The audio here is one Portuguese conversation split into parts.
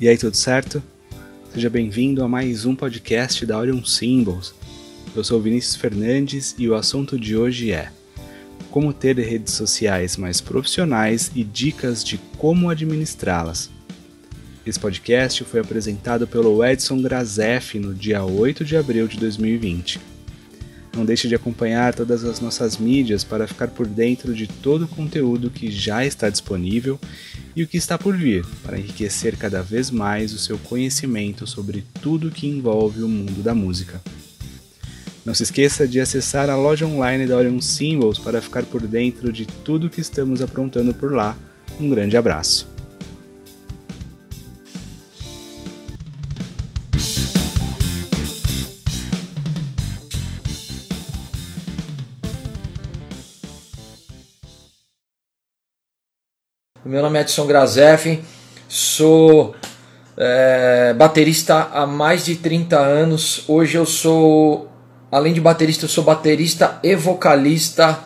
E aí, tudo certo? Seja bem-vindo a mais um podcast da Orion Symbols. Eu sou Vinícius Fernandes e o assunto de hoje é como ter redes sociais mais profissionais e dicas de como administrá-las. Esse podcast foi apresentado pelo Edson Grazef no dia 8 de abril de 2020. Não deixe de acompanhar todas as nossas mídias para ficar por dentro de todo o conteúdo que já está disponível e o que está por vir, para enriquecer cada vez mais o seu conhecimento sobre tudo que envolve o mundo da música. Não se esqueça de acessar a loja online da Orion Symbols para ficar por dentro de tudo que estamos aprontando por lá. Um grande abraço. Meu nome é Edson Grazef, sou é, baterista há mais de 30 anos. Hoje eu sou, além de baterista, eu sou baterista e vocalista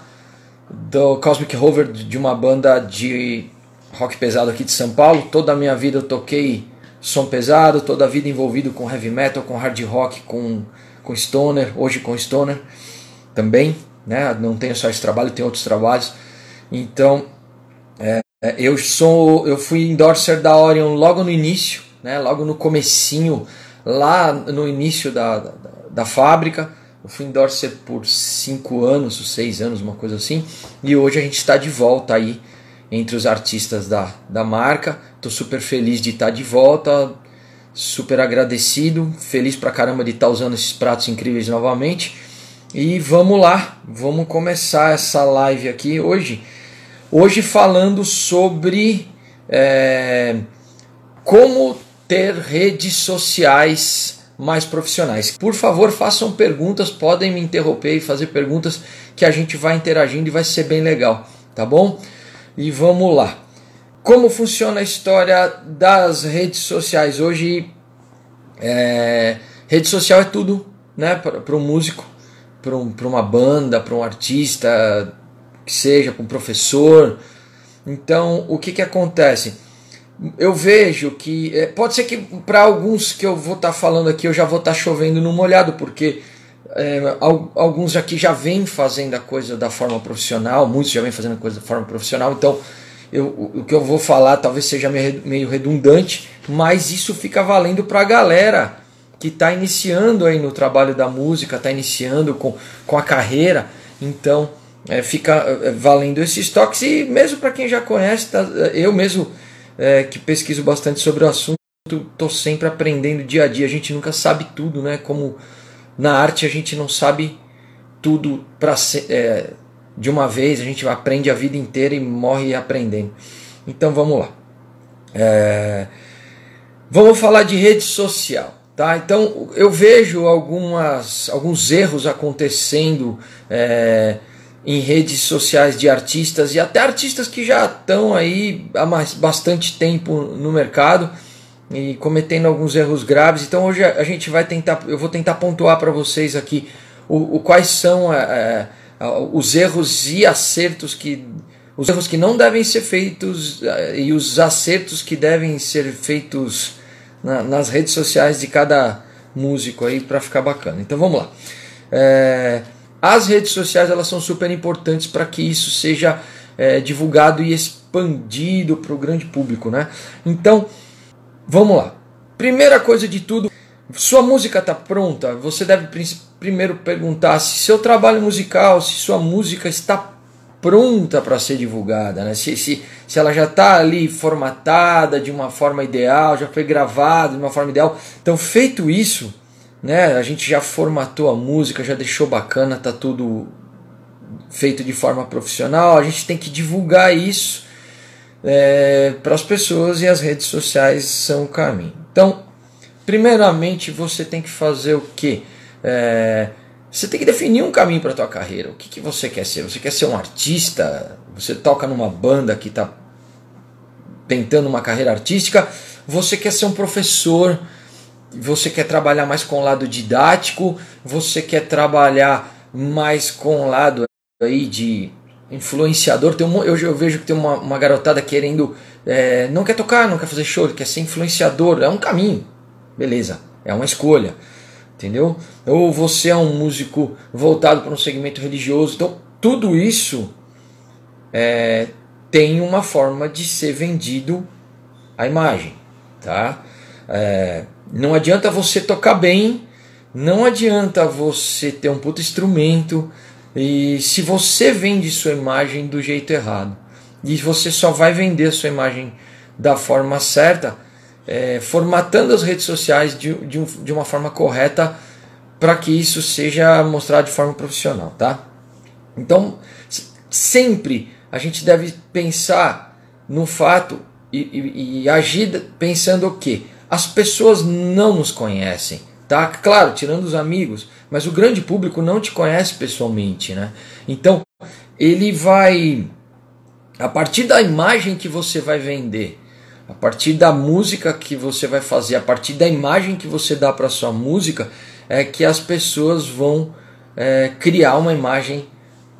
do Cosmic Rover, de uma banda de rock pesado aqui de São Paulo. Toda a minha vida eu toquei som pesado, toda a vida envolvido com heavy metal, com hard rock, com, com stoner, hoje com stoner também. Né? Não tenho só esse trabalho, tenho outros trabalhos. Então, é, eu sou, eu fui endorser da Orion logo no início, né, logo no comecinho, lá no início da, da, da fábrica. Eu fui endorser por cinco anos, seis anos, uma coisa assim. E hoje a gente está de volta aí entre os artistas da, da marca. Estou super feliz de estar tá de volta, super agradecido, feliz pra caramba de estar tá usando esses pratos incríveis novamente. E vamos lá, vamos começar essa live aqui hoje Hoje falando sobre é, como ter redes sociais mais profissionais. Por favor, façam perguntas, podem me interromper e fazer perguntas que a gente vai interagindo e vai ser bem legal, tá bom? E vamos lá. Como funciona a história das redes sociais? Hoje, é, rede social é tudo né, para um músico, para um, uma banda, para um artista, que seja, com professor. Então, o que, que acontece? Eu vejo que. É, pode ser que para alguns que eu vou estar tá falando aqui eu já vou estar tá chovendo no molhado, porque é, alguns aqui já vêm fazendo a coisa da forma profissional, muitos já vêm fazendo a coisa da forma profissional, então eu, o que eu vou falar talvez seja meio redundante, mas isso fica valendo para a galera que está iniciando aí no trabalho da música, está iniciando com, com a carreira. Então, é, fica é, valendo esses toques e mesmo para quem já conhece, tá, eu mesmo é, que pesquiso bastante sobre o assunto, estou sempre aprendendo dia a dia. A gente nunca sabe tudo, né? Como na arte a gente não sabe tudo para é, de uma vez, a gente aprende a vida inteira e morre aprendendo. Então vamos lá. É, vamos falar de rede social. Tá? Então eu vejo algumas, alguns erros acontecendo é, em redes sociais de artistas e até artistas que já estão aí há mais, bastante tempo no mercado e cometendo alguns erros graves. Então hoje a gente vai tentar, eu vou tentar pontuar para vocês aqui o, o quais são é, é, os erros e acertos que os erros que não devem ser feitos é, e os acertos que devem ser feitos na, nas redes sociais de cada músico aí para ficar bacana. Então vamos lá. É, as redes sociais elas são super importantes para que isso seja é, divulgado e expandido para o grande público, né? Então, vamos lá. Primeira coisa de tudo, sua música está pronta. Você deve primeiro perguntar se seu trabalho musical, se sua música está pronta para ser divulgada, né? Se, se, se ela já está ali formatada de uma forma ideal, já foi gravada de uma forma ideal. Então, feito isso, né? A gente já formatou a música, já deixou bacana, tá tudo feito de forma profissional. A gente tem que divulgar isso é, para as pessoas e as redes sociais são o caminho. Então, primeiramente você tem que fazer o que? É, você tem que definir um caminho para tua carreira. O que, que você quer ser? Você quer ser um artista? Você toca numa banda que está tentando uma carreira artística? Você quer ser um professor? Você quer trabalhar mais com o lado didático, você quer trabalhar mais com o lado aí de influenciador. Tem um, eu, eu vejo que tem uma, uma garotada querendo. É, não quer tocar, não quer fazer show, quer ser influenciador. É um caminho. Beleza, é uma escolha. Entendeu? Ou você é um músico voltado para um segmento religioso. Então, tudo isso é, tem uma forma de ser vendido a imagem. Tá? É, não adianta você tocar bem, não adianta você ter um puto instrumento e se você vende sua imagem do jeito errado e você só vai vender sua imagem da forma certa, é, formatando as redes sociais de, de, um, de uma forma correta para que isso seja mostrado de forma profissional, tá? Então, sempre a gente deve pensar no fato e, e, e agir pensando o que? As pessoas não nos conhecem, tá? Claro, tirando os amigos, mas o grande público não te conhece pessoalmente, né? Então, ele vai a partir da imagem que você vai vender, a partir da música que você vai fazer, a partir da imagem que você dá para sua música, é que as pessoas vão é, criar uma imagem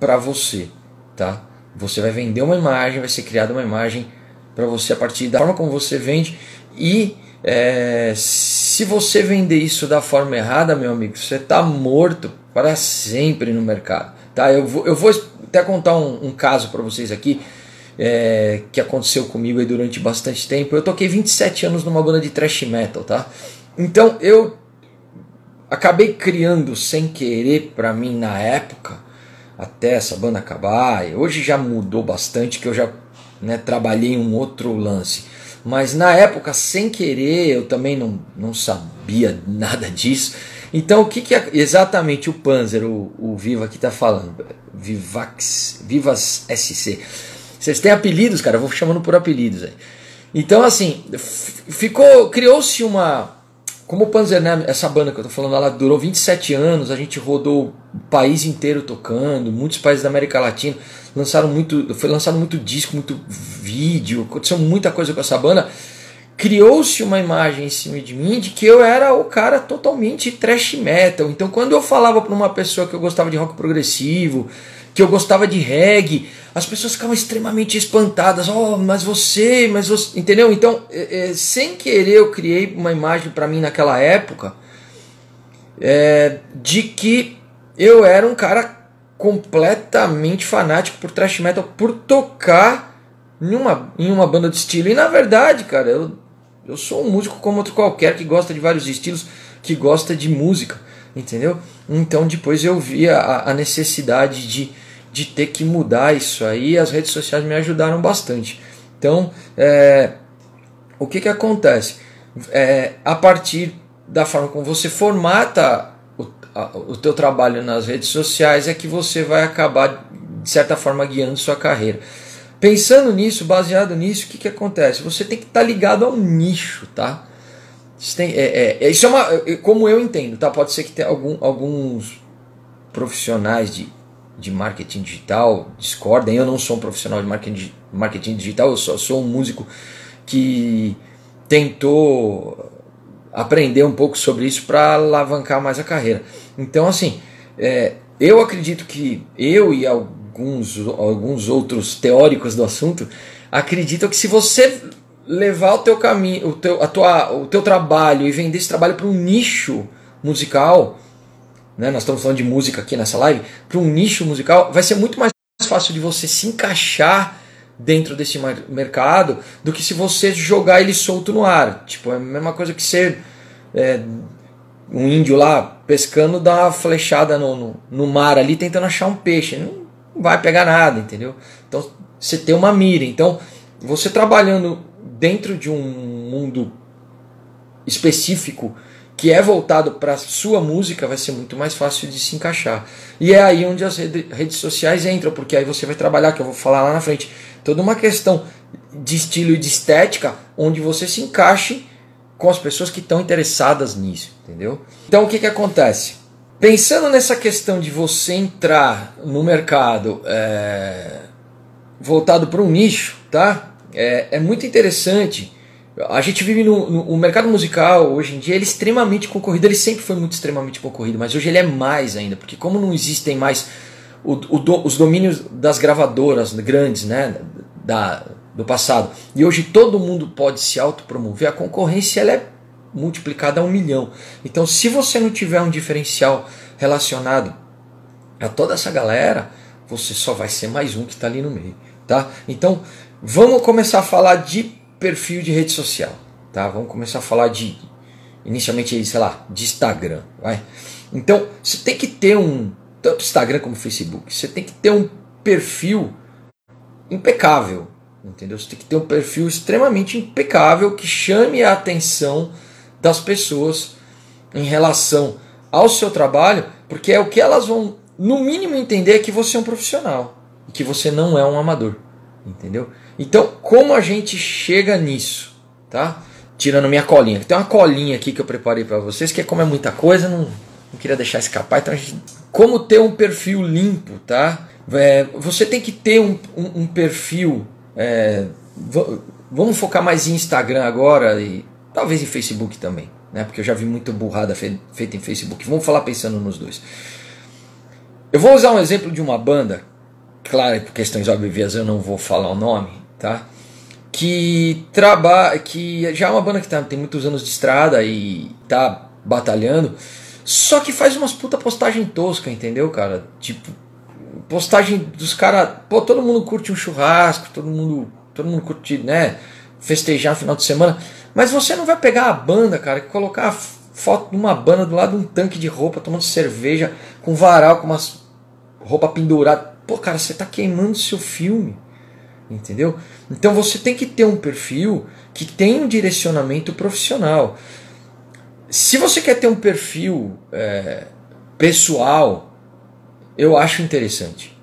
para você, tá? Você vai vender uma imagem, vai ser criada uma imagem para você a partir da forma como você vende e é, se você vender isso da forma errada, meu amigo, você está morto para sempre no mercado. Tá? Eu, vou, eu vou até contar um, um caso para vocês aqui é, que aconteceu comigo durante bastante tempo. Eu toquei 27 anos numa banda de thrash metal, tá? Então eu acabei criando sem querer para mim na época, até essa banda acabar. Hoje já mudou bastante, que eu já né, trabalhei em um outro lance. Mas na época, sem querer, eu também não, não sabia nada disso. Então, o que, que é exatamente o Panzer, o, o Viva aqui está falando? Vivax, Vivas SC. Vocês têm apelidos, cara? Eu vou chamando por apelidos aí. Então, assim, ficou, criou-se uma, como o Panzer, né, essa banda que eu tô falando, ela durou 27 anos, a gente rodou o país inteiro tocando, muitos países da América Latina lançaram muito, foi lançado muito disco, muito vídeo, aconteceu muita coisa com essa banda. Criou-se uma imagem em cima de mim de que eu era o cara totalmente trash metal. Então, quando eu falava para uma pessoa que eu gostava de rock progressivo, que eu gostava de reggae, as pessoas ficavam extremamente espantadas. Oh, mas você, mas você. Entendeu? Então, é, é, sem querer, eu criei uma imagem para mim naquela época é, de que eu era um cara completamente fanático por thrash metal, por tocar em uma, em uma banda de estilo. E na verdade, cara, eu, eu sou um músico como outro qualquer que gosta de vários estilos, que gosta de música, entendeu? Então depois eu vi a, a necessidade de, de ter que mudar isso aí. As redes sociais me ajudaram bastante. Então, é, o que, que acontece? É, a partir da forma como você formata o teu trabalho nas redes sociais é que você vai acabar de certa forma guiando sua carreira. Pensando nisso, baseado nisso, o que, que acontece? Você tem que estar tá ligado ao nicho, tá? Tem, é, é, é, isso é uma, como eu entendo, tá? Pode ser que tenha algum, alguns profissionais de, de marketing digital discordem. Eu não sou um profissional de marketing, marketing digital, eu só sou um músico que tentou aprender um pouco sobre isso para alavancar mais a carreira. Então, assim, é, eu acredito que eu e alguns, alguns outros teóricos do assunto acreditam que se você levar o teu caminho, o teu, a tua, o teu trabalho e vender esse trabalho para um nicho musical, né, nós estamos falando de música aqui nessa live, para um nicho musical, vai ser muito mais fácil de você se encaixar dentro desse mercado do que se você jogar ele solto no ar. Tipo, é a mesma coisa que ser é, um índio lá pescando, dá uma flechada no, no, no, mar ali tentando achar um peixe. Não vai pegar nada, entendeu? Então você tem uma mira. Então você trabalhando dentro de um mundo específico que é voltado para sua música, vai ser muito mais fácil de se encaixar. E é aí onde as redes sociais entram, porque aí você vai trabalhar, que eu vou falar lá na frente, toda uma questão de estilo e de estética, onde você se encaixe com as pessoas que estão interessadas nisso, entendeu? Então o que, que acontece? Pensando nessa questão de você entrar no mercado é, voltado para um nicho, tá? É, é, muito interessante. A gente vive no, no mercado musical hoje em dia, ele é extremamente concorrido. Ele sempre foi muito extremamente concorrido, mas hoje ele é mais ainda, porque como não existem mais o, o do, os domínios das gravadoras grandes, né, da, do passado. E hoje todo mundo pode se autopromover, a concorrência ela é multiplicada a um milhão. Então, se você não tiver um diferencial relacionado a toda essa galera, você só vai ser mais um que está ali no meio, tá? Então, vamos começar a falar de perfil de rede social, tá? Vamos começar a falar de inicialmente, sei lá, de Instagram, vai. Então, você tem que ter um tanto Instagram como Facebook, você tem que ter um perfil impecável, entendeu? Você tem que ter um perfil extremamente impecável que chame a atenção das pessoas em relação ao seu trabalho, porque é o que elas vão, no mínimo, entender que você é um profissional e que você não é um amador, entendeu? Então, como a gente chega nisso, tá? Tirando minha colinha, tem uma colinha aqui que eu preparei para vocês, que é como é muita coisa, não, não queria deixar escapar. Então, gente, como ter um perfil limpo, tá? É, você tem que ter um, um, um perfil. É, vamos focar mais em Instagram agora e talvez em Facebook também, né? Porque eu já vi muita burrada feita em Facebook. Vamos falar pensando nos dois. Eu vou usar um exemplo de uma banda, claro, por questões óbvias eu não vou falar o nome, tá? Que trabalha, que já é uma banda que tá, tem muitos anos de estrada e tá batalhando, só que faz umas puta postagem tosca, entendeu, cara? Tipo, postagem dos caras, pô, todo mundo curte um churrasco, todo mundo, todo mundo curte, né, festejar no final de semana. Mas você não vai pegar a banda, cara, e colocar a foto de uma banda do lado de um tanque de roupa, tomando cerveja, com varal, com umas roupa pendurada. Pô, cara, você está queimando seu filme. Entendeu? Então você tem que ter um perfil que tem um direcionamento profissional. Se você quer ter um perfil é, pessoal, eu acho interessante.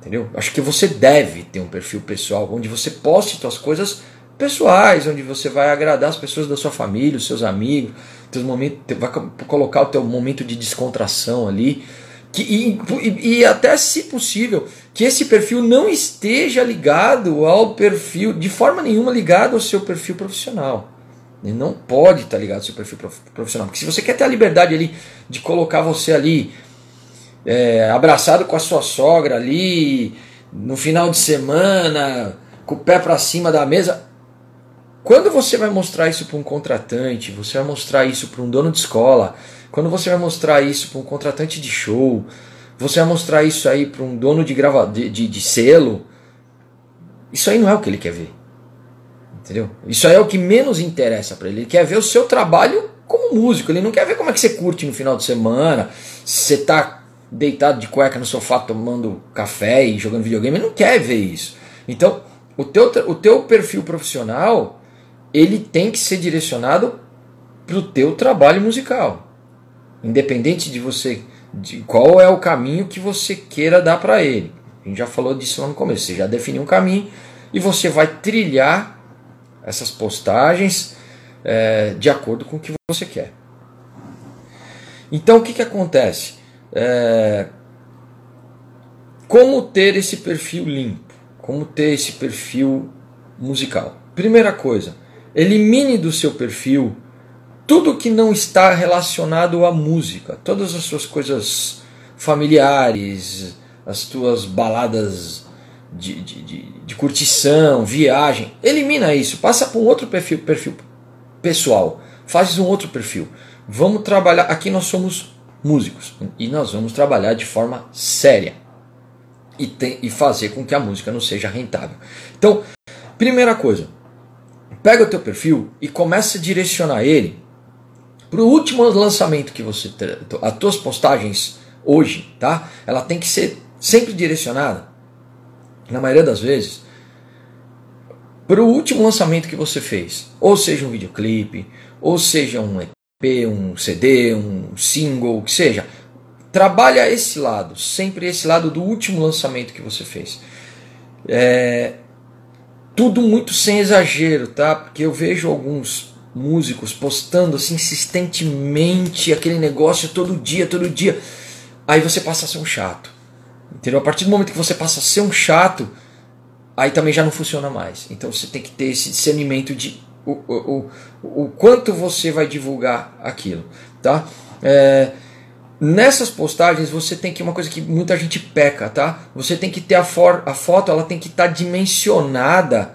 Entendeu? Acho que você deve ter um perfil pessoal onde você poste suas coisas pessoais, onde você vai agradar as pessoas da sua família, os seus amigos, teus momentos, vai colocar o teu momento de descontração ali. Que, e, e, até, se possível, que esse perfil não esteja ligado ao perfil, de forma nenhuma ligado ao seu perfil profissional. Ele não pode estar ligado ao seu perfil profissional. Porque se você quer ter a liberdade ali de colocar você ali é, abraçado com a sua sogra ali, no final de semana, com o pé para cima da mesa, quando você vai mostrar isso para um contratante, você vai mostrar isso para um dono de escola, quando você vai mostrar isso para um contratante de show, você vai mostrar isso aí para um dono de, grava de, de, de selo, isso aí não é o que ele quer ver. Entendeu? Isso aí é o que menos interessa para ele. Ele quer ver o seu trabalho como músico. Ele não quer ver como é que você curte no final de semana, se você tá deitado de cueca no sofá tomando café e jogando videogame. Ele não quer ver isso. Então, o teu, o teu perfil profissional ele tem que ser direcionado para o teu trabalho musical. Independente de você de qual é o caminho que você queira dar para ele. A gente já falou disso lá no começo. Você já definiu um caminho e você vai trilhar essas postagens é, de acordo com o que você quer. Então o que, que acontece? É, como ter esse perfil limpo? Como ter esse perfil musical? Primeira coisa, Elimine do seu perfil tudo que não está relacionado à música, todas as suas coisas familiares, as tuas baladas de, de, de, de curtição, viagem. Elimina isso, passa para um outro perfil, perfil pessoal, faz um outro perfil. Vamos trabalhar. Aqui nós somos músicos e nós vamos trabalhar de forma séria e, tem, e fazer com que a música não seja rentável. Então, primeira coisa, pega o teu perfil e começa a direcionar ele para o último lançamento que você as tuas postagens hoje, tá? Ela tem que ser sempre direcionada, na maioria das vezes, para o último lançamento que você fez, ou seja um videoclipe, ou seja um EP, um CD, um single, que seja. Trabalha esse lado, sempre esse lado do último lançamento que você fez. É, tudo muito sem exagero, tá? Porque eu vejo alguns músicos postando assim insistentemente aquele negócio todo dia, todo dia. Aí você passa a ser um chato. Entendeu? A partir do momento que você passa a ser um chato, aí também já não funciona mais. Então você tem que ter esse discernimento de o, o, o, o quanto você vai divulgar aquilo, tá? É, Nessas postagens você tem que uma coisa que muita gente peca, tá? Você tem que ter a, for, a foto, ela tem que estar tá dimensionada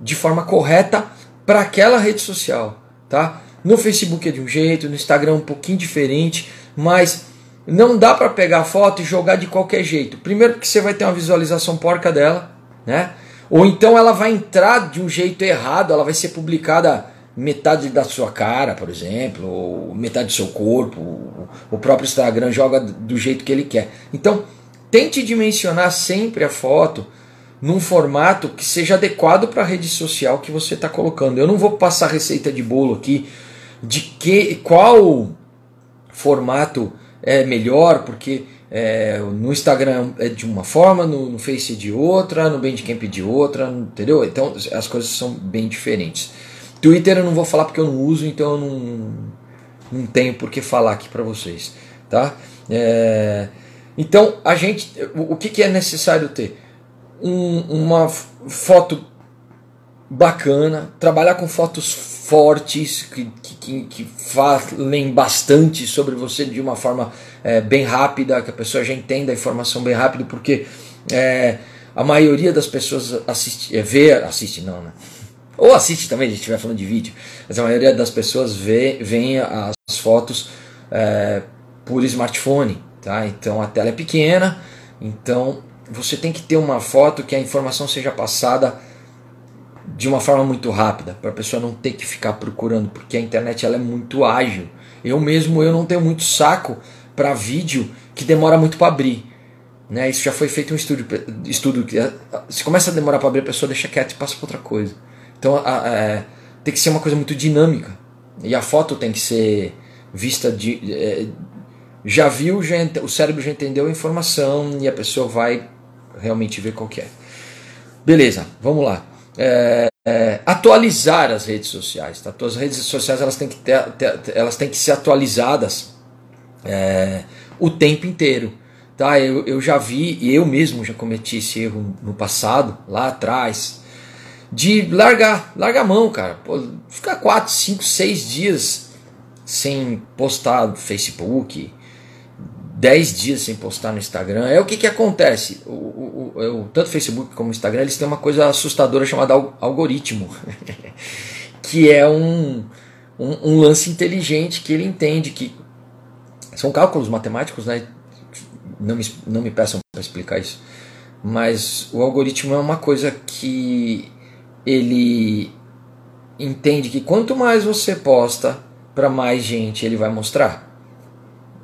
de forma correta para aquela rede social, tá? No Facebook é de um jeito, no Instagram é um pouquinho diferente, mas não dá para pegar a foto e jogar de qualquer jeito. Primeiro porque você vai ter uma visualização porca dela, né? Ou então ela vai entrar de um jeito errado, ela vai ser publicada metade da sua cara, por exemplo, ou metade do seu corpo. O próprio Instagram joga do jeito que ele quer. Então, tente dimensionar sempre a foto num formato que seja adequado para a rede social que você está colocando. Eu não vou passar receita de bolo aqui de que qual formato é melhor, porque é, no Instagram é de uma forma, no, no Face de outra, no Bandcamp de outra, entendeu? Então as coisas são bem diferentes. Twitter eu não vou falar porque eu não uso, então eu não, não tenho por que falar aqui para vocês, tá? É, então a gente, o, que, que é necessário ter? Um, uma foto bacana, trabalhar com fotos fortes que, que, que falem bastante sobre você de uma forma é, bem rápida, que a pessoa já entenda a informação bem rápido, porque é, a maioria das pessoas assiste, é, vê, assiste não, né? Ou assiste também, a gente estiver falando de vídeo, mas a maioria das pessoas vê, vê as fotos é, por smartphone, tá? Então a tela é pequena, então você tem que ter uma foto que a informação seja passada de uma forma muito rápida, para a pessoa não ter que ficar procurando, porque a internet ela é muito ágil. Eu mesmo eu não tenho muito saco para vídeo que demora muito para abrir. Né? Isso já foi feito um estudo, estudo que se começa a demorar para abrir, a pessoa deixa quieto e passa para outra coisa. Então a, a, é, tem que ser uma coisa muito dinâmica. E a foto tem que ser vista de. É, já viu, já, o cérebro já entendeu a informação e a pessoa vai realmente ver qual é. Beleza, vamos lá é, é, atualizar as redes sociais. Tá? As redes sociais elas têm que, ter, ter elas têm que ser atualizadas é, o tempo inteiro. Tá? Eu, eu já vi, e eu mesmo já cometi esse erro no passado, lá atrás, de largar, largar a mão, cara. Pô, ficar 4, 5, 6 dias sem postar no Facebook, 10 dias sem postar no Instagram. É o que, que acontece. O, o, o, tanto o Facebook como o Instagram eles têm uma coisa assustadora chamada algoritmo, que é um, um, um, lance inteligente que ele entende que são cálculos matemáticos, né? Não me, não me peçam para explicar isso. Mas o algoritmo é uma coisa que ele entende que quanto mais você posta, para mais gente ele vai mostrar.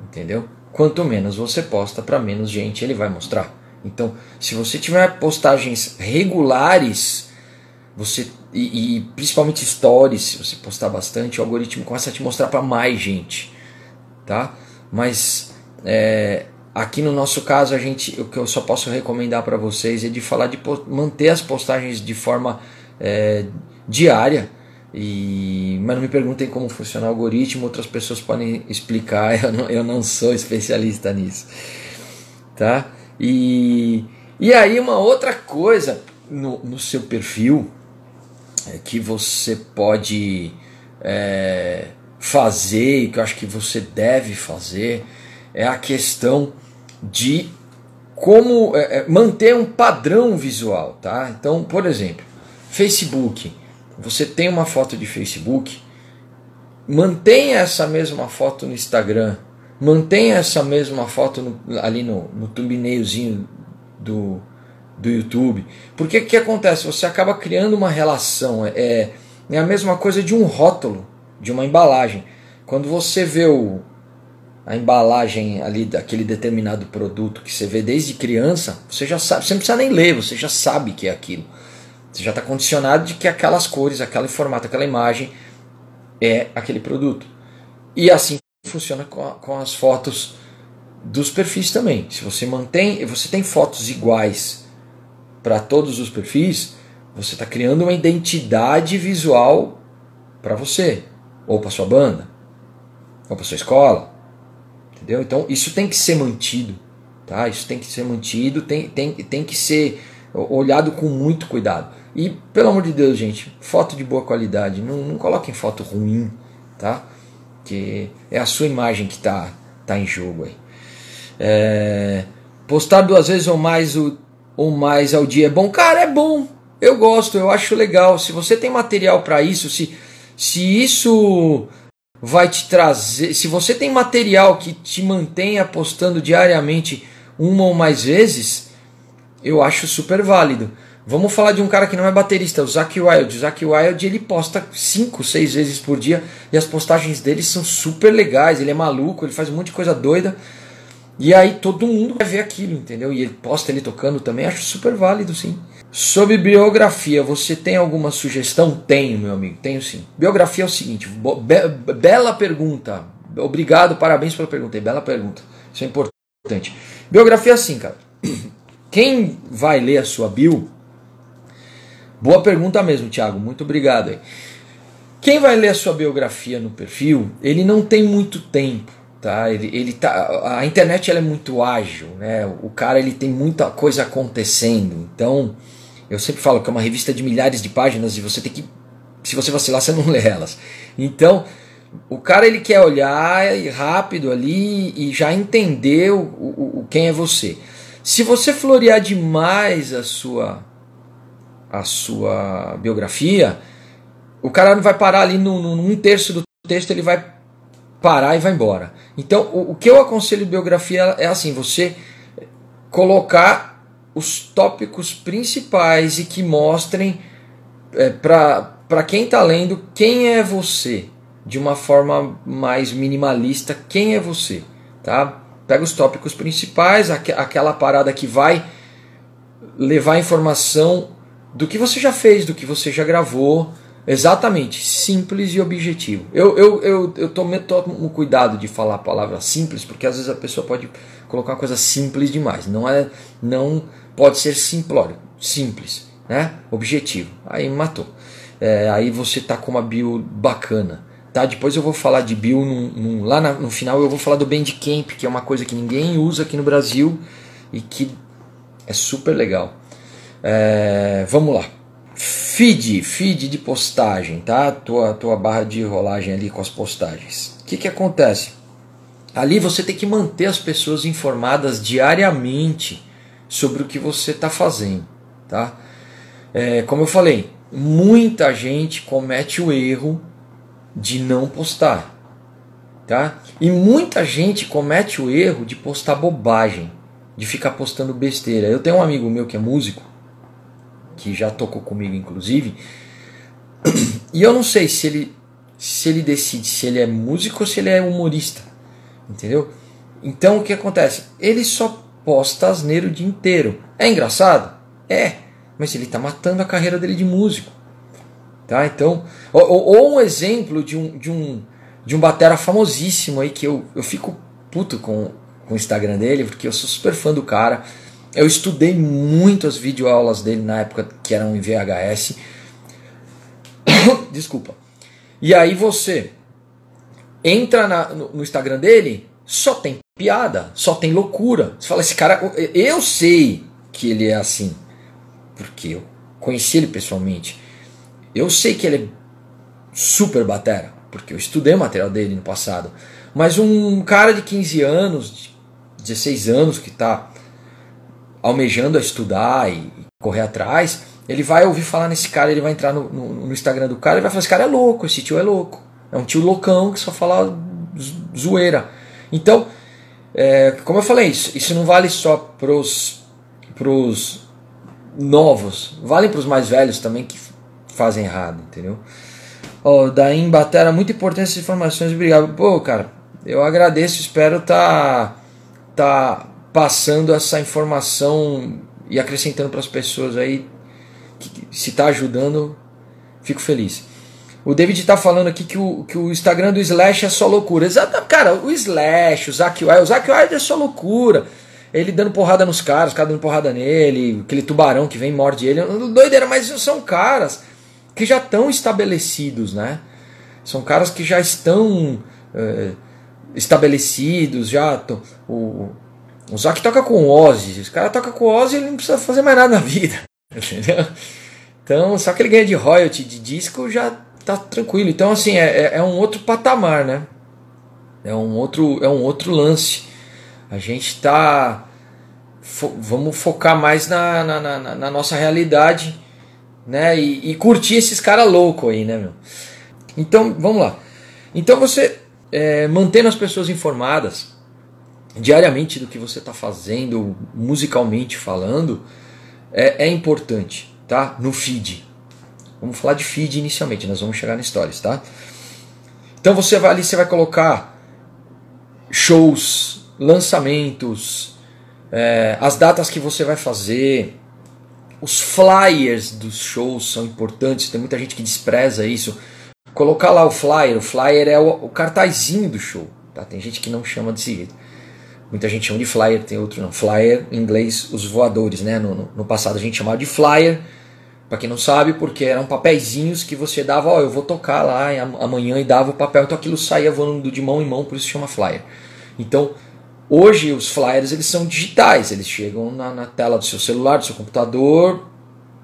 Entendeu? quanto menos você posta, para menos gente ele vai mostrar. Então, se você tiver postagens regulares, você e, e, principalmente stories, se você postar bastante, o algoritmo começa a te mostrar para mais gente, tá? Mas é, aqui no nosso caso, a gente, o que eu só posso recomendar para vocês é de falar de manter as postagens de forma é, diária e, mas não me perguntem como funciona o algoritmo, outras pessoas podem explicar, eu não, eu não sou especialista nisso. Tá? E, e aí, uma outra coisa no, no seu perfil é que você pode é, fazer, e que eu acho que você deve fazer, é a questão de como é, é manter um padrão visual. Tá? Então, por exemplo, Facebook você tem uma foto de Facebook, mantenha essa mesma foto no Instagram, mantenha essa mesma foto no, ali no, no thumbnailzinho do, do YouTube. Porque o que acontece? Você acaba criando uma relação. É, é a mesma coisa de um rótulo, de uma embalagem. Quando você vê o, a embalagem ali daquele determinado produto que você vê desde criança, você já sabe, você não precisa nem ler, você já sabe que é aquilo. Você já está condicionado de que aquelas cores, aquele formato, aquela imagem é aquele produto. E assim funciona com, a, com as fotos dos perfis também. Se você mantém, você tem fotos iguais para todos os perfis, você está criando uma identidade visual para você, ou para sua banda, ou para sua escola, entendeu? Então isso tem que ser mantido, tá? Isso tem que ser mantido, tem, tem, tem que ser olhado com muito cuidado. E, pelo amor de Deus, gente, foto de boa qualidade. Não, não coloquem foto ruim, tá? Que é a sua imagem que está tá em jogo aí. É, postar duas vezes ou mais, o, ou mais ao dia é bom? Cara, é bom. Eu gosto, eu acho legal. Se você tem material para isso, se, se isso vai te trazer. Se você tem material que te mantenha postando diariamente uma ou mais vezes, eu acho super válido. Vamos falar de um cara que não é baterista, o Zack Wild. O Zack Wild ele posta 5, 6 vezes por dia e as postagens dele são super legais. Ele é maluco, ele faz um monte de coisa doida. E aí todo mundo vai ver aquilo, entendeu? E ele posta ele tocando também, acho super válido, sim. Sobre biografia, você tem alguma sugestão? Tenho, meu amigo, tenho sim. Biografia é o seguinte, be bela pergunta. Obrigado, parabéns pela pergunta. Bela pergunta. Isso é importante. Biografia é assim, cara. Quem vai ler a sua bio Boa pergunta mesmo, Thiago. Muito obrigado. Aí. Quem vai ler a sua biografia no perfil, ele não tem muito tempo, tá? Ele, ele tá, a internet ela é muito ágil, né? O cara ele tem muita coisa acontecendo. Então, eu sempre falo que é uma revista de milhares de páginas e você tem que, se você vacilar, você não lê elas. Então, o cara ele quer olhar rápido ali e já entender o, o, o quem é você. Se você florear demais a sua a sua biografia, o cara não vai parar ali no, no, num terço do texto, ele vai parar e vai embora. Então, o, o que eu aconselho de biografia é assim: você colocar os tópicos principais e que mostrem é, para quem está lendo quem é você, de uma forma mais minimalista, quem é você, tá? Pega os tópicos principais, aqu aquela parada que vai levar informação do que você já fez, do que você já gravou. Exatamente, simples e objetivo. Eu, eu, eu, eu tomo, tomo cuidado de falar a palavra simples, porque às vezes a pessoa pode colocar uma coisa simples demais. Não é, não pode ser simplório, simples, né? Objetivo. Aí matou. É, aí você tá com uma bio bacana. Tá? Depois eu vou falar de bio num, num, lá na, no final eu vou falar do Bandcamp, que é uma coisa que ninguém usa aqui no Brasil e que é super legal. É, vamos lá. Feed, feed de postagem, tá? Tua, tua barra de rolagem ali com as postagens. O que, que acontece? Ali você tem que manter as pessoas informadas diariamente sobre o que você está fazendo, tá? É, como eu falei, muita gente comete o erro de não postar, tá? E muita gente comete o erro de postar bobagem, de ficar postando besteira. Eu tenho um amigo meu que é músico que já tocou comigo inclusive. E eu não sei se ele se ele decide se ele é músico ou se ele é humorista. Entendeu? Então o que acontece? Ele só posta asneiro o dia inteiro. É engraçado? É, mas ele está matando a carreira dele de músico. Tá? Então, ou, ou, um exemplo de um, de um de um batera famosíssimo aí que eu, eu fico puto com, com o Instagram dele, porque eu sou super fã do cara. Eu estudei muito as videoaulas dele na época que eram em VHS. Desculpa. E aí você entra na, no, no, Instagram dele, só tem piada, só tem loucura. Você fala, esse cara, eu sei que ele é assim, porque eu conheci ele pessoalmente. Eu sei que ele é super batera, porque eu estudei o material dele no passado. Mas um cara de 15 anos, 16 anos, que está almejando a estudar e correr atrás, ele vai ouvir falar nesse cara, ele vai entrar no, no, no, Instagram do cara e vai falar: esse cara é louco, esse tio é louco. É um tio loucão que só fala zoeira. Então, é, como eu falei, isso, isso não vale só pros, pros novos, vale pros mais velhos também que fazem errado, entendeu? Oh, daí em muito importante essas informações, obrigado. Pô, cara, eu agradeço, espero tá, tá passando essa informação e acrescentando para as pessoas aí. Que, se está ajudando, fico feliz. O David está falando aqui que o, que o Instagram do Slash é só loucura. Exato, cara, o Slash, o Zack Wild, o Zack é só loucura. Ele dando porrada nos caras, os caras dando porrada nele, aquele tubarão que vem e morde ele. Doideira, mas são caras que já estão estabelecidos, né? São caras que já estão é, estabelecidos, já. Tão, o, o Zack toca com o Ozzy. Os cara toca com o Ozzy ele não precisa fazer mais nada na vida. Entendeu? Então, só que ele ganha de royalty de disco já tá tranquilo. Então, assim, é, é, é um outro patamar, né? É um outro, é um outro lance. A gente está fo vamos focar mais na, na, na, na, nossa realidade, né? E, e curtir esses caras loucos aí, né, meu? Então, vamos lá. Então você é, mantendo as pessoas informadas diariamente do que você está fazendo, musicalmente falando, é, é importante, tá? No feed. Vamos falar de feed inicialmente, nós vamos chegar na stories, tá? Então você vai ali, você vai colocar shows, lançamentos, é, as datas que você vai fazer, os flyers dos shows são importantes, tem muita gente que despreza isso. Colocar lá o flyer, o flyer é o, o cartazinho do show, tá? Tem gente que não chama desse jeito. Muita gente chama de flyer, tem outro não. Flyer, em inglês, os voadores, né? No, no, no passado a gente chamava de flyer, para quem não sabe, porque eram papeizinhos que você dava, ó, eu vou tocar lá amanhã e dava o papel, então aquilo saía voando de mão em mão, por isso chama flyer. Então, Hoje os flyers eles são digitais, eles chegam na, na, tela do seu celular, do seu computador,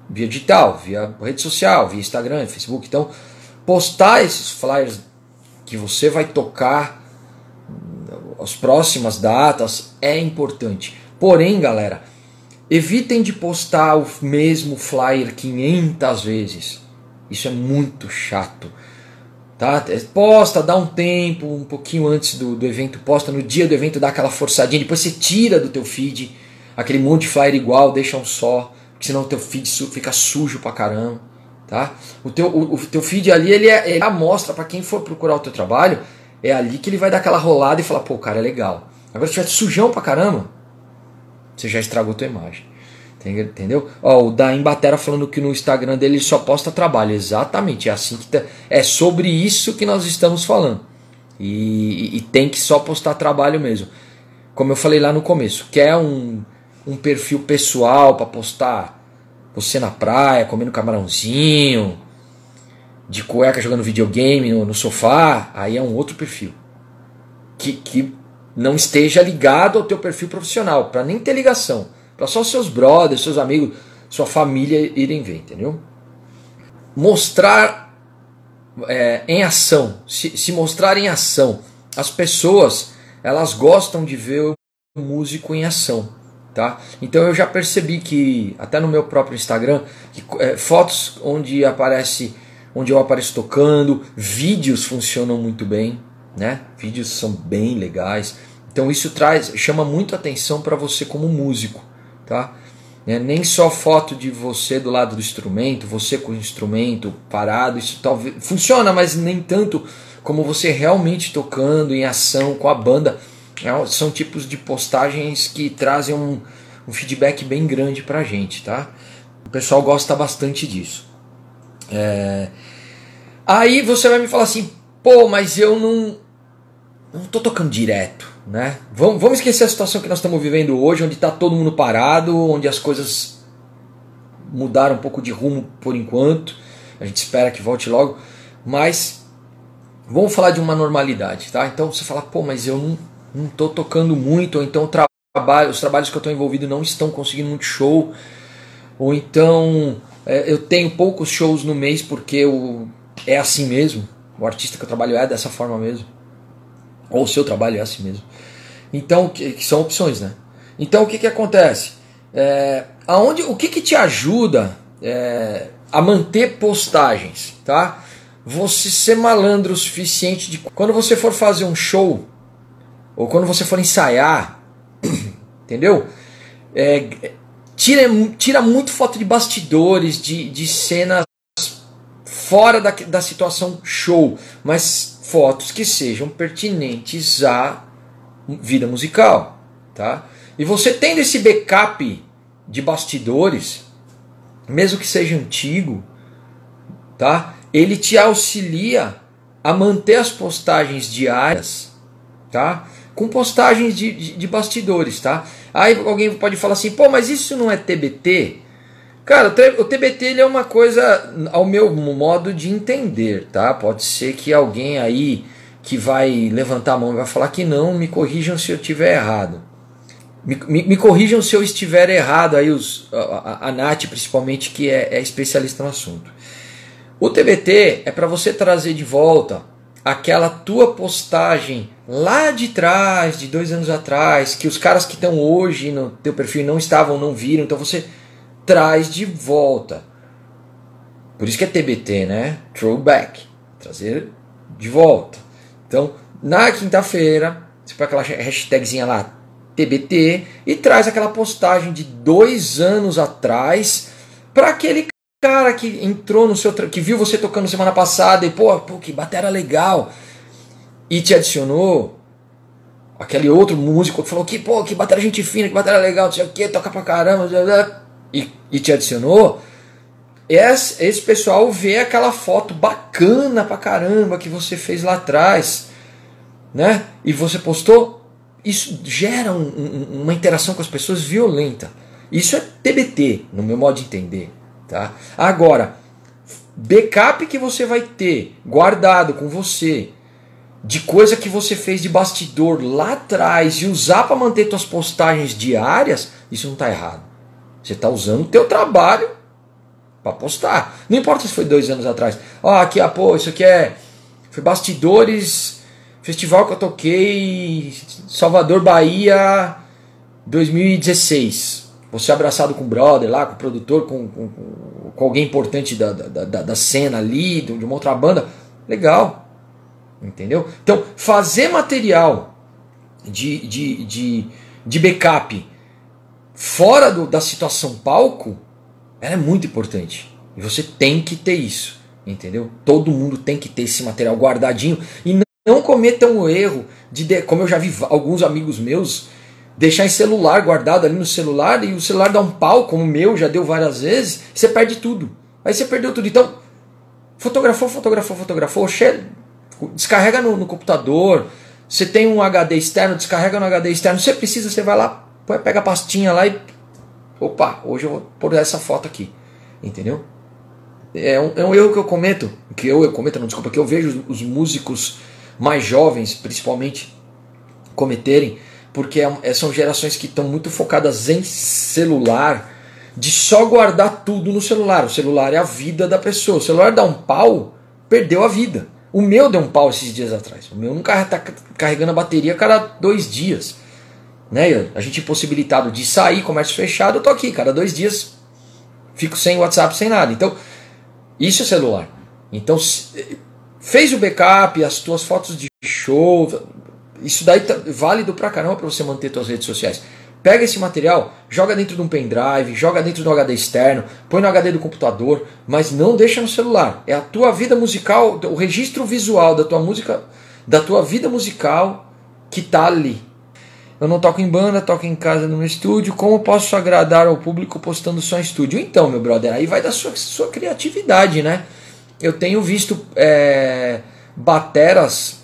via digital, via rede social, via Instagram, Facebook. Então, postar esses flyers que você vai tocar as próximas datas é importante. Porém, galera, evitem de postar o mesmo flyer 500 vezes. Isso é muito chato. Tá? Posta, dá um tempo, um pouquinho antes do, do evento, posta no dia do evento, dá aquela forçadinha, depois você tira do teu feed aquele monte de flyer igual, deixa um só, porque senão o teu feed fica sujo pra caramba. Tá? O, teu, o, o teu feed ali, ele, é, ele amostra para quem for procurar o teu trabalho, é ali que ele vai dar aquela rolada e falar, pô, cara, é legal. Agora se tiver sujão pra caramba, você já estragou tua imagem. Entendeu? Ó, o da Embatera falando que no Instagram dele só posta trabalho. Exatamente, é assim que tá, é sobre isso que nós estamos falando. E, e, tem que só postar trabalho mesmo. Como eu falei lá no começo, quer um, um perfil pessoal para postar você na praia, comendo camarãozinho, de cueca jogando videogame no, no sofá, aí é um outro perfil. Que, que não esteja ligado ao teu perfil profissional, para nem ter ligação para só seus brothers, seus amigos, sua família irem ver, entendeu? Mostrar é, em ação, se, se mostrar em ação. As pessoas, elas gostam de ver o músico em ação, tá? Então eu já percebi que, até no meu próprio Instagram, que, é, fotos onde aparece, onde eu apareço tocando, vídeos funcionam muito bem, né? Vídeos são bem legais. Então isso traz, chama muito atenção para você como músico tá? É, nem só foto de você do lado do instrumento, você com o instrumento parado, isso talvez funciona, mas nem tanto como você realmente tocando em ação com a banda. É, são tipos de postagens que trazem um, um feedback bem grande pra gente, tá? O pessoal gosta bastante disso. É... Aí você vai me falar assim, pô, mas eu não, não tô tocando direto né? Vamos, vamos esquecer a situação que nós estamos vivendo hoje, onde está todo mundo parado, onde as coisas mudaram um pouco de rumo por enquanto. A gente espera que volte logo, mas vamos falar de uma normalidade, tá? Então você fala, pô, mas eu não, não tô tocando muito, ou então trabalho, os trabalhos que eu estou envolvido não estão conseguindo muito show, ou então eu tenho poucos shows no mês porque eu, é assim mesmo, o artista que eu trabalho é dessa forma mesmo, ou o seu trabalho é assim mesmo. Então, que, que são opções, né? Então, o que, que acontece? É, aonde, o que, que te ajuda é, a manter postagens, tá? Você ser malandro o suficiente de quando você for fazer um show ou quando você for ensaiar, entendeu? É, tira, tira muito foto de bastidores, de, de cenas fora da, da situação show, mas fotos que sejam pertinentes à vida musical, tá? E você tendo esse backup de bastidores, mesmo que seja antigo, tá? Ele te auxilia a manter as postagens diárias, tá? Com postagens de, de, de bastidores, tá? Aí alguém pode falar assim, pô, mas isso não é TBT? Cara, o TBT ele é uma coisa, ao meu modo de entender, tá? Pode ser que alguém aí que vai levantar a mão e vai falar que não, me corrijam se eu estiver errado. Me, me, me, corrijam se eu estiver errado, aí os, a, a, Nath principalmente, que é, é especialista no assunto. O TBT é para você trazer de volta aquela tua postagem lá de trás, de dois anos atrás, que os caras que estão hoje no teu perfil não estavam, não viram, então você traz de volta. Por isso que é TBT, né? Throwback. Trazer de volta. Então, na quinta-feira, você põe aquela hashtagzinha lá, TBT, e traz aquela postagem de dois anos atrás para aquele cara que entrou no seu. que viu você tocando semana passada e, pô, pô que bateria legal e te adicionou, aquele outro músico que falou que, pô, que bateria gente fina, que bateria legal, não sei o que, toca pra caramba, e, e te adicionou, esse, esse pessoal vê aquela foto bacana pra caramba que você fez lá atrás, né? E você postou, isso gera um, um, uma interação com as pessoas violenta. Isso é TBT, no meu modo de entender, tá? Agora, backup que você vai ter guardado com você de coisa que você fez de bastidor lá atrás e usar para manter suas postagens diárias, isso não está errado. Você está usando o teu trabalho para postar. Não importa se foi dois anos atrás. Ó, aqui, ah, pô, isso aqui é foi bastidores, festival que eu toquei, Salvador, Bahia, 2016. Você abraçado com o brother lá, com o produtor, com, com, com alguém importante da, da, da, da cena ali, de uma outra banda. Legal. Entendeu? Então, fazer material de, de, de, de backup fora do, da situação palco é muito importante. E você tem que ter isso. Entendeu? Todo mundo tem que ter esse material guardadinho. E não cometam o erro de, como eu já vi alguns amigos meus, deixar em celular guardado ali no celular e o celular dá um pau, como o meu já deu várias vezes, você perde tudo. Aí você perdeu tudo. Então, fotografou, fotografou, fotografou, Descarrega no, no, computador. Você tem um HD externo, descarrega no HD externo. Você precisa, você vai lá, pega a pastinha lá e. Opa, hoje eu vou pôr essa foto aqui. Entendeu? É um, é um erro que eu cometo. Que eu, eu cometo, não, desculpa, que eu vejo os músicos mais jovens, principalmente, cometerem. Porque é, é são gerações que estão muito focadas em celular, de só guardar tudo no celular. O celular é a vida da pessoa. O celular dá um pau, perdeu a vida. O meu deu um pau esses dias atrás. O meu não está carregando a bateria a cada dois dias. Né? A gente impossibilitado de sair, comércio fechado, eu tô aqui, cada dois dias fico sem WhatsApp, sem nada. Então, isso é celular. Então, fez o backup, as tuas fotos de show, isso daí tá válido pra caramba para você manter suas redes sociais. Pega esse material, joga dentro de um pendrive, joga dentro do HD externo, põe no HD do computador, mas não deixa no celular. É a tua vida musical, o registro visual da tua música, da tua vida musical que tá ali. Eu não toco em banda, toco em casa no estúdio. Como posso agradar ao público postando só em estúdio? Então, meu brother, aí vai da sua, sua criatividade, né? Eu tenho visto é, bateras,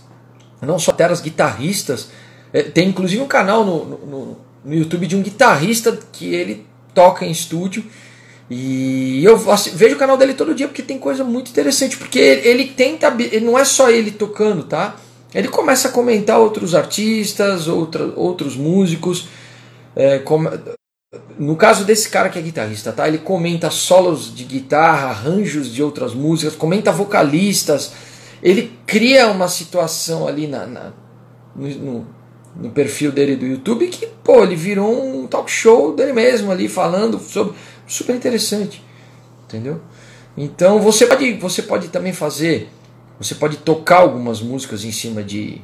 não só bateras, guitarristas. É, tem inclusive um canal no no YouTube de um guitarrista que ele toca em estúdio. E eu vejo o canal dele todo dia porque tem coisa muito interessante. Porque ele, tenta. Não é só ele tocando, tá? Ele começa a comentar outros artistas, outra, outros músicos. É, no caso desse cara que é guitarrista, tá? Ele comenta solos de guitarra, arranjos de outras músicas, comenta vocalistas. Ele cria uma situação ali na, na no, no perfil dele do YouTube que, pô, ele virou um talk show dele mesmo ali falando sobre super interessante, entendeu? Então você pode, você pode também fazer, você pode tocar algumas músicas em cima de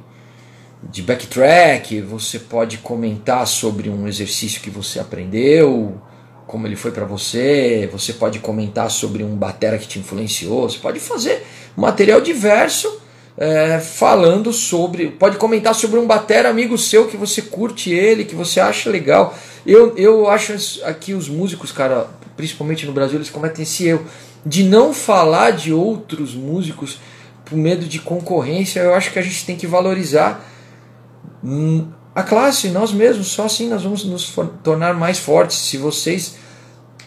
de backtrack, você pode comentar sobre um exercício que você aprendeu, como ele foi para você, você pode comentar sobre um batera que te influenciou, você pode fazer material diverso é, falando sobre. Pode comentar sobre um batera amigo seu que você curte ele, que você acha legal. Eu, eu acho aqui os músicos, cara, principalmente no Brasil, eles cometem esse erro de não falar de outros músicos por medo de concorrência. Eu acho que a gente tem que valorizar hum, a classe, nós mesmos. Só assim nós vamos nos tornar mais fortes. Se vocês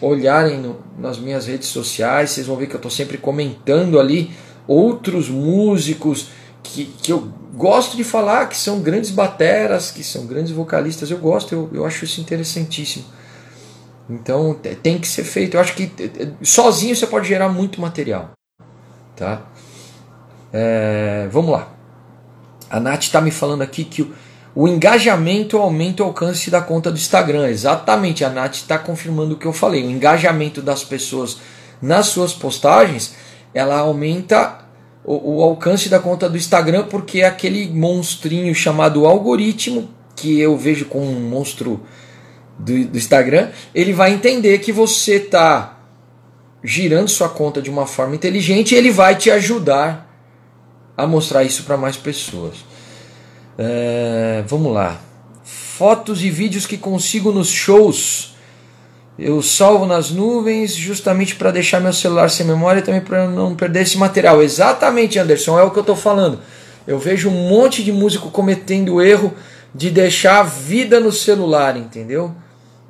olharem no, nas minhas redes sociais, vocês vão ver que eu estou sempre comentando ali outros músicos que, que eu gosto de falar, que são grandes bateras, que são grandes vocalistas, eu gosto, eu, eu acho isso interessantíssimo. Então tem que ser feito. Eu acho que sozinho você pode gerar muito material. Tá? É, vamos lá. A Nath está me falando aqui que o, o engajamento aumenta o alcance da conta do Instagram. Exatamente, a Nath está confirmando o que eu falei. O engajamento das pessoas nas suas postagens, ela aumenta o, o alcance da conta do Instagram porque é aquele monstrinho chamado algoritmo, que eu vejo como um monstro do, do Instagram, ele vai entender que você está girando sua conta de uma forma inteligente e ele vai te ajudar a mostrar isso para mais pessoas. É, vamos lá. Fotos e vídeos que consigo nos shows. Eu salvo nas nuvens justamente para deixar meu celular sem memória e também para não perder esse material. Exatamente, Anderson, é o que eu estou falando. Eu vejo um monte de músico cometendo o erro de deixar a vida no celular, entendeu?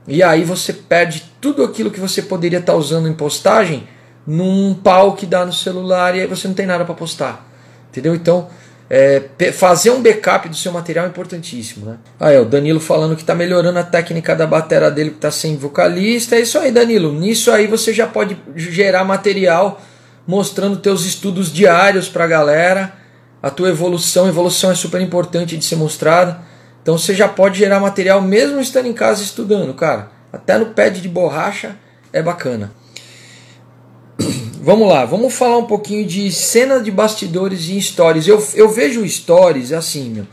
E aí você perde tudo aquilo que você poderia estar tá usando em postagem num pau que dá no celular e aí você não tem nada para postar. Entendeu? Então, é, fazer um backup do seu material é importantíssimo. Né? Aí, o Danilo falando que está melhorando a técnica da bateria dele, que está sem vocalista. É isso aí, Danilo. Nisso aí você já pode gerar material mostrando teus estudos diários para a galera, a tua evolução. Evolução é super importante de ser mostrada. Então você já pode gerar material mesmo estando em casa estudando, cara. Até no pad de borracha é bacana. Vamos lá, vamos falar um pouquinho de cena de bastidores e stories. Eu, eu vejo stories assim, meu.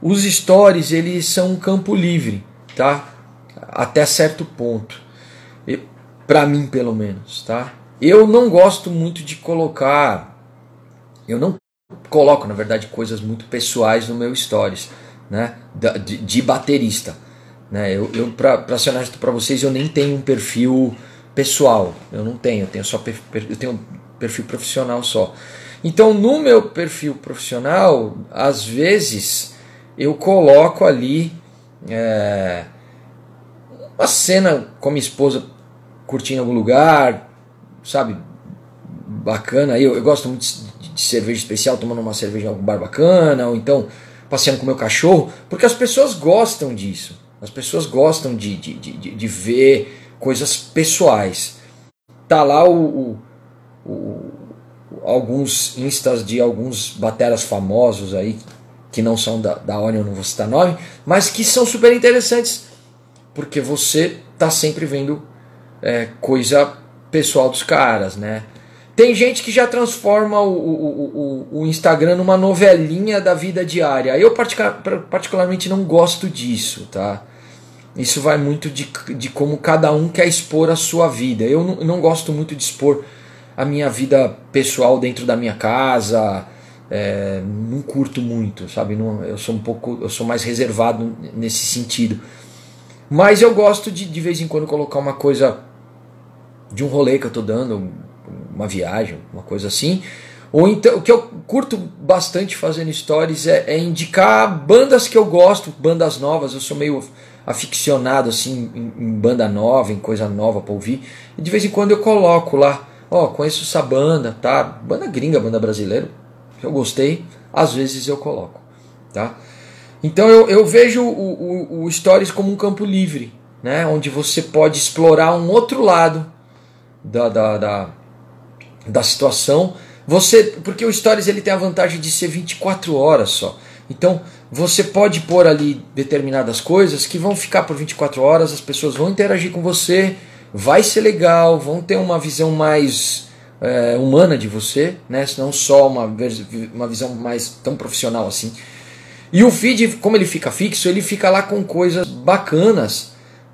Os stories, eles são um campo livre, tá? Até certo ponto. Para mim, pelo menos, tá? Eu não gosto muito de colocar. Eu não coloco, na verdade, coisas muito pessoais no meu stories né, de, de baterista. Né? Eu, eu para ser honesto para vocês, eu nem tenho um perfil pessoal. Eu não tenho, eu tenho só eu tenho perfil profissional só. Então, no meu perfil profissional, às vezes eu coloco ali é, uma cena com minha esposa curtindo algum lugar, sabe? Bacana. Eu, eu gosto muito de, de cerveja especial, tomando uma cerveja em algum bar bacana, ou então passeando com meu cachorro, porque as pessoas gostam disso. As pessoas gostam de, de, de, de ver coisas pessoais. Tá lá o, o, o, alguns instas de alguns bateras famosos aí, que não são da, da Onion, não vou citar nome, mas que são super interessantes, porque você tá sempre vendo é, coisa pessoal dos caras, né? Tem gente que já transforma o, o, o, o Instagram numa novelinha da vida diária. Eu particularmente não gosto disso, tá? Isso vai muito de, de como cada um quer expor a sua vida. Eu não, não gosto muito de expor a minha vida pessoal dentro da minha casa. É, não curto muito, sabe? Não, eu sou um pouco, eu sou mais reservado nesse sentido. Mas eu gosto de de vez em quando colocar uma coisa de um rolê que eu tô dando, uma viagem, uma coisa assim. Ou então, o que eu curto bastante fazendo stories é, é, indicar bandas que eu gosto, bandas novas. Eu sou meio aficionado assim em, em banda nova, em coisa nova para ouvir. E de vez em quando eu coloco lá, ó, oh, conheço essa banda, tá? Banda gringa, banda brasileira, que eu gostei. Às vezes eu coloco, tá? Então eu, eu vejo o, o, o stories como um campo livre, né? Onde você pode explorar um outro lado da, da, da da situação. Você, porque o Stories ele tem a vantagem de ser 24 horas só. Então, você pode pôr ali determinadas coisas que vão ficar por 24 horas, as pessoas vão interagir com você, vai ser legal, vão ter uma visão mais é, humana de você, né? não só uma, uma visão mais tão profissional assim. E o feed, como ele fica fixo, ele fica lá com coisas bacanas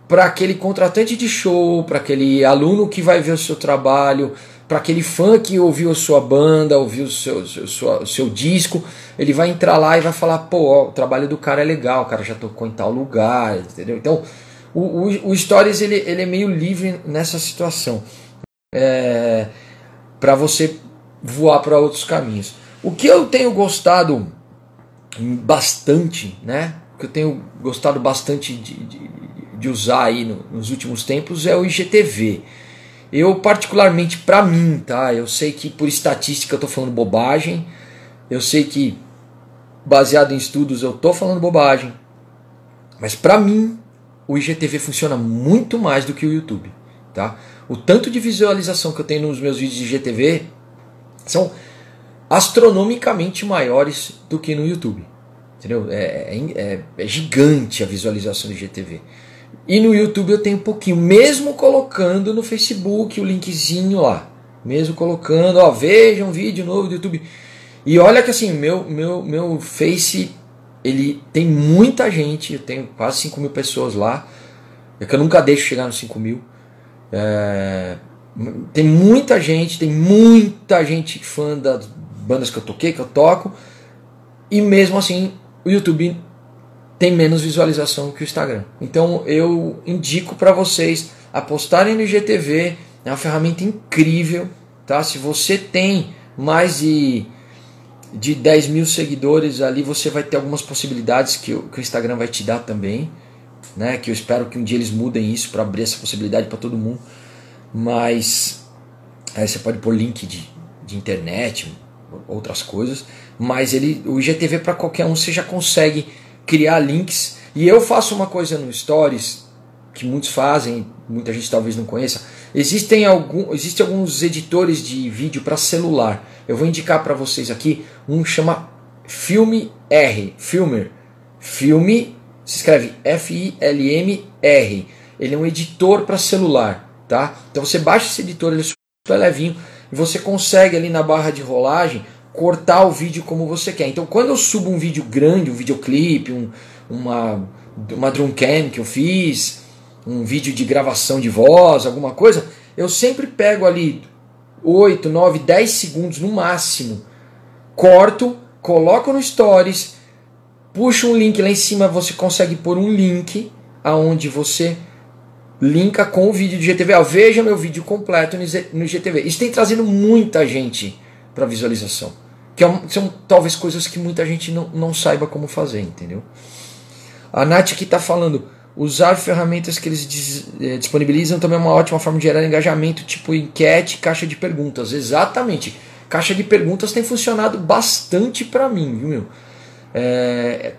para aquele contratante de show, para aquele aluno que vai ver o seu trabalho, para aquele fã que ouviu a sua banda, ouviu o seu, seu, o seu disco, ele vai entrar lá e vai falar, pô, ó, o trabalho do cara é legal, o cara já tocou em tal lugar, entendeu? Então, o, o, o Stories ele, ele é meio livre nessa situação, é, para você voar para outros caminhos. O que eu tenho gostado bastante, né? O que eu tenho gostado bastante de, de, de usar aí no, nos últimos tempos é o IGTV. Eu, particularmente, para mim, tá? Eu sei que por estatística eu tô falando bobagem. Eu sei que, baseado em estudos, eu tô falando bobagem. Mas para mim, o IGTV funciona muito mais do que o YouTube, tá? O tanto de visualização que eu tenho nos meus vídeos de IGTV são astronomicamente maiores do que no YouTube, Entendeu? É, é, é, gigante a visualização do IGTV. E no YouTube eu tenho um pouquinho, mesmo colocando no Facebook o linkzinho lá. Mesmo colocando, ó, veja um vídeo novo do YouTube. E olha que assim, meu, meu, meu Face, ele tem muita gente, eu tenho quase 5 mil pessoas lá. É que eu nunca deixo chegar nos 5 mil. É, tem muita gente, tem muita gente fã das bandas que eu toquei, que eu toco. E mesmo assim, o YouTube tem menos visualização que o Instagram. Então eu indico para vocês apostarem no IGTV, é uma ferramenta incrível, tá? Se você tem mais de, de 10 mil seguidores ali, você vai ter algumas possibilidades que o, que o Instagram vai te dar também, né? Que eu espero que um dia eles mudem isso para abrir essa possibilidade para todo mundo. Mas aí você pode pôr link de, de internet, outras coisas, mas ele, o IGTV para qualquer um você já consegue criar links. E eu faço uma coisa no Stories que muitos fazem, muita gente talvez não conheça. Existem, algum, existem alguns editores de vídeo para celular. Eu vou indicar para vocês aqui um chama Filme R, Filmer. Filme se escreve F-I-L-M-R. Ele é um editor para celular, tá? Então você baixa esse editor, ele é super levinho e você consegue ali na barra de rolagem cortar o vídeo como você quer. Então, quando eu subo um vídeo grande, um videoclipe, um, uma, uma drum cam que eu fiz, um vídeo de gravação de voz, alguma coisa, eu sempre pego ali 8, 9, 10 segundos no máximo, corto, coloco no Stories, puxo um link lá em cima, você consegue pôr um link aonde você linka com o vídeo do GTV. veja meu vídeo completo no GTV. Isso tem trazido muita gente para visualização. Que é são talvez coisas que muita gente não, não saiba como fazer, entendeu? A Nath aqui está falando, usar ferramentas que eles eh, disponibilizam também é uma ótima forma de gerar engajamento, tipo enquete, caixa de perguntas. Exatamente. Caixa de perguntas tem funcionado bastante para mim, viu, meu? É,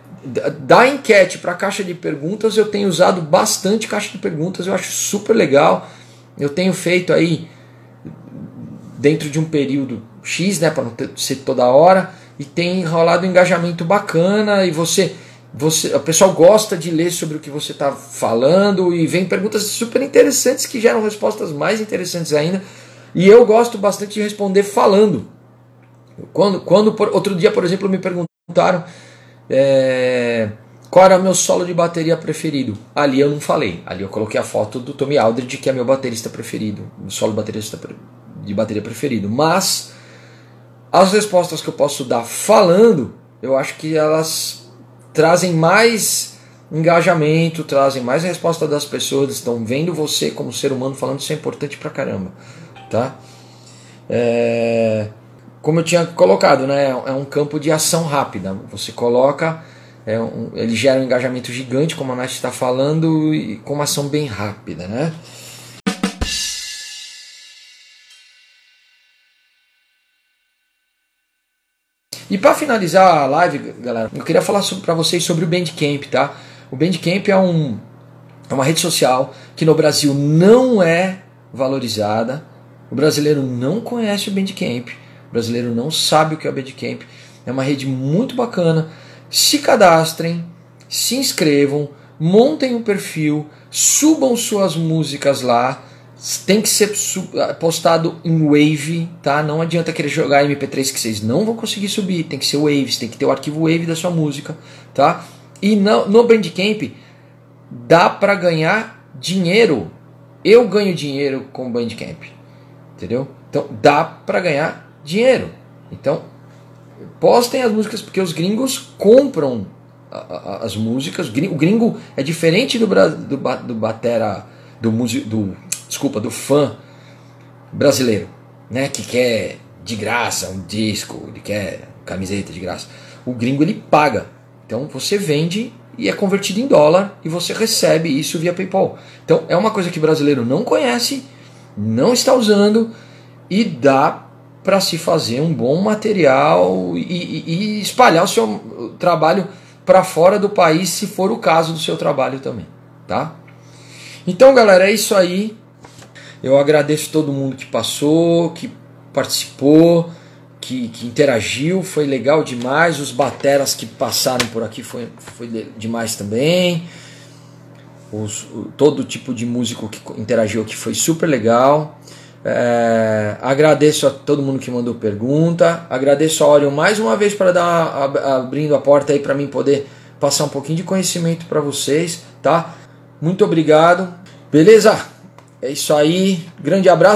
da enquete para caixa de perguntas, eu tenho usado bastante caixa de perguntas, eu acho super legal. Eu tenho feito aí dentro de um período X, né, para não ter, ser toda hora, e tem rolado um engajamento bacana e você você, o pessoal gosta de ler sobre o que você está falando e vem perguntas super interessantes que geram respostas mais interessantes ainda. E eu gosto bastante de responder falando. Quando, quando outro dia, por exemplo, me perguntaram é, qual era o meu solo de bateria preferido. Ali eu não falei. Ali eu coloquei a foto do Tommy Aldridge, que é meu baterista preferido, o solo baterista de bateria preferido. Mas as respostas que eu posso dar falando, eu acho que elas trazem mais engajamento, trazem mais resposta das pessoas, estão vendo você como ser humano falando, isso é importante pra caramba, tá? É, como eu tinha colocado, né, é um campo de ação rápida. Você coloca, é um, ele gera um engajamento gigante, como a Nath está falando, e com uma ação bem rápida, né? E para finalizar a live, galera, eu queria falar para vocês sobre o Bandcamp, tá? O Bandcamp é, um, é uma rede social que no Brasil não é valorizada. O brasileiro não conhece o Bandcamp. O brasileiro não sabe o que é o Bandcamp. É uma rede muito bacana. Se cadastrem, se inscrevam, montem um perfil, subam suas músicas lá tem que ser postado em Wave, tá? Não adianta querer jogar MP3 que vocês não vão conseguir subir, tem que ser Waves, tem que ter o arquivo Wave da sua música, tá? E no, no Bandcamp dá para ganhar dinheiro. Eu ganho dinheiro com o Bandcamp, entendeu? Então dá para ganhar dinheiro. Então postem as músicas porque os gringos compram as músicas. O gringo é diferente do, do, do batera do, do desculpa, do fã brasileiro, né, que quer de graça um disco, ele quer camiseta de graça. O gringo ele paga. Então você vende e é convertido em dólar e você recebe isso via PayPal. Então é uma coisa que o brasileiro não conhece, não está usando e dá para se fazer um bom material e, e, e espalhar o seu trabalho para fora do país, se for o caso do seu trabalho também, tá? Então, galera, é isso aí. Eu agradeço todo mundo que passou, que participou, que, que, interagiu, foi legal demais. Os bateras que passaram por aqui foi, foi demais também. Os, todo tipo de músico que interagiu aqui foi super legal. É, agradeço a todo mundo que mandou pergunta. Agradeço a Orion mais uma vez para dar abrindo a porta aí para mim poder passar um pouquinho de conhecimento para vocês, tá? Muito obrigado. Beleza? É isso aí. Grande abraço.